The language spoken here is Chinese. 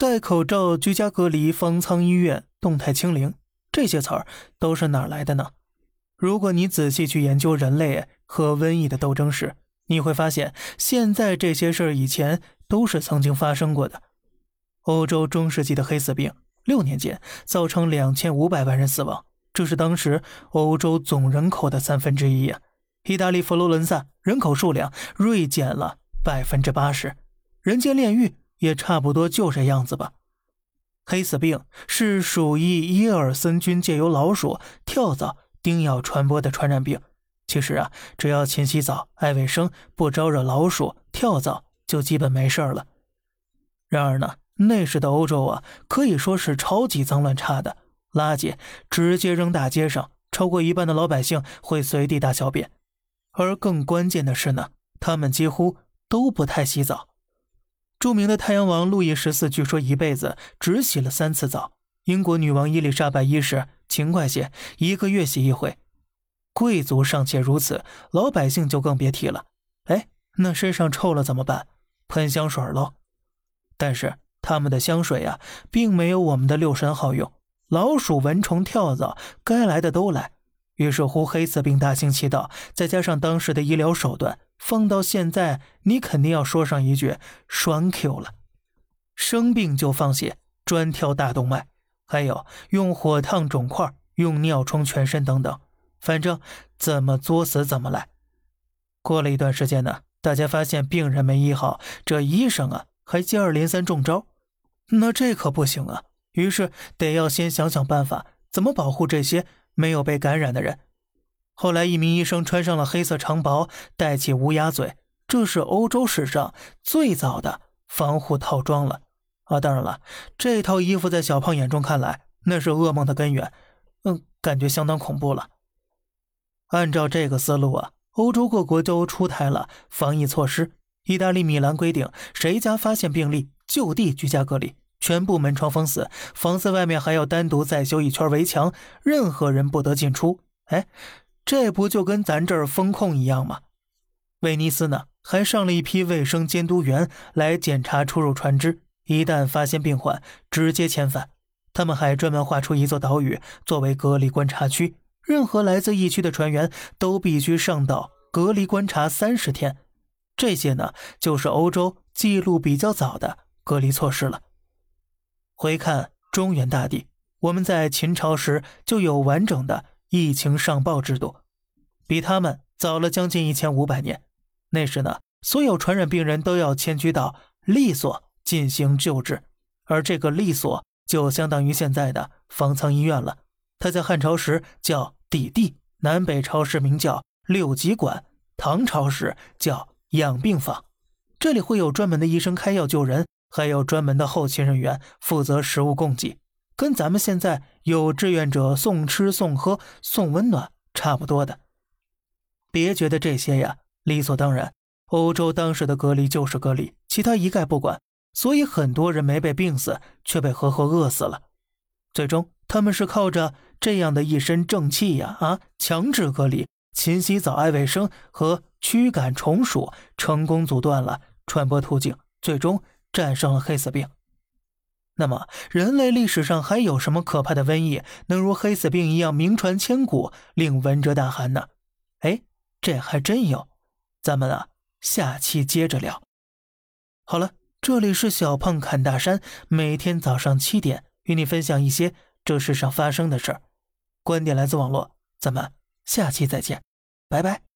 戴口罩、居家隔离、方舱医院、动态清零，这些词儿都是哪来的呢？如果你仔细去研究人类和瘟疫的斗争史，你会发现，现在这些事儿以前都是曾经发生过的。欧洲中世纪的黑死病，六年间造成两千五百万人死亡，这是当时欧洲总人口的三分之一呀。意大利佛罗伦萨人口数量锐减了百分之八十，人间炼狱。也差不多就这样子吧。黑死病是鼠疫耶尔森菌借由老鼠、跳蚤叮咬传播的传染病。其实啊，只要勤洗澡、爱卫生，不招惹老鼠、跳蚤，就基本没事了。然而呢，那时的欧洲啊，可以说是超级脏乱差的，垃圾直接扔大街上，超过一半的老百姓会随地大小便。而更关键的是呢，他们几乎都不太洗澡。著名的太阳王路易十四据说一辈子只洗了三次澡。英国女王伊丽莎白一世勤快些，一个月洗一回。贵族尚且如此，老百姓就更别提了。哎，那身上臭了怎么办？喷香水喽。但是他们的香水呀，并没有我们的六神好用。老鼠、蚊虫、跳蚤，该来的都来。于是乎，黑死病大行其道，再加上当时的医疗手段。放到现在，你肯定要说上一句“栓 Q” 了。生病就放血，专挑大动脉，还有用火烫肿块，用尿冲全身等等，反正怎么作死怎么来。过了一段时间呢，大家发现病人没医好，这医生啊还接二连三中招，那这可不行啊。于是得要先想想办法，怎么保护这些没有被感染的人。后来，一名医生穿上了黑色长袍，戴起乌鸦嘴，这是欧洲史上最早的防护套装了。啊，当然了，这套衣服在小胖眼中看来，那是噩梦的根源。嗯，感觉相当恐怖了。按照这个思路啊，欧洲各国都出台了防疫措施。意大利米兰规定，谁家发现病例，就地居家隔离，全部门窗封死，房子外面还要单独再修一圈围墙，任何人不得进出。哎。这不就跟咱这儿风控一样吗？威尼斯呢，还上了一批卫生监督员来检查出入船只，一旦发现病患，直接遣返。他们还专门划出一座岛屿作为隔离观察区，任何来自疫区的船员都必须上岛隔离观察三十天。这些呢，就是欧洲记录比较早的隔离措施了。回看中原大地，我们在秦朝时就有完整的。疫情上报制度比他们早了将近一千五百年。那时呢，所有传染病人都要迁居到利所进行救治，而这个利所就相当于现在的方舱医院了。它在汉朝时叫底地，南北朝时名叫六疾馆，唐朝时叫养病坊。这里会有专门的医生开药救人，还有专门的后勤人员负责食物供给。跟咱们现在有志愿者送吃送喝送温暖差不多的，别觉得这些呀理所当然。欧洲当时的隔离就是隔离，其他一概不管，所以很多人没被病死，却被活活饿死了。最终，他们是靠着这样的一身正气呀啊，强制隔离、勤洗澡、爱卫生和驱赶虫鼠，成功阻断了传播途径，最终战胜了黑死病。那么，人类历史上还有什么可怕的瘟疫能如黑死病一样名传千古，令闻者胆寒呢？哎，这还真有，咱们啊，下期接着聊。好了，这里是小胖侃大山，每天早上七点与你分享一些这世上发生的事儿，观点来自网络，咱们下期再见，拜拜。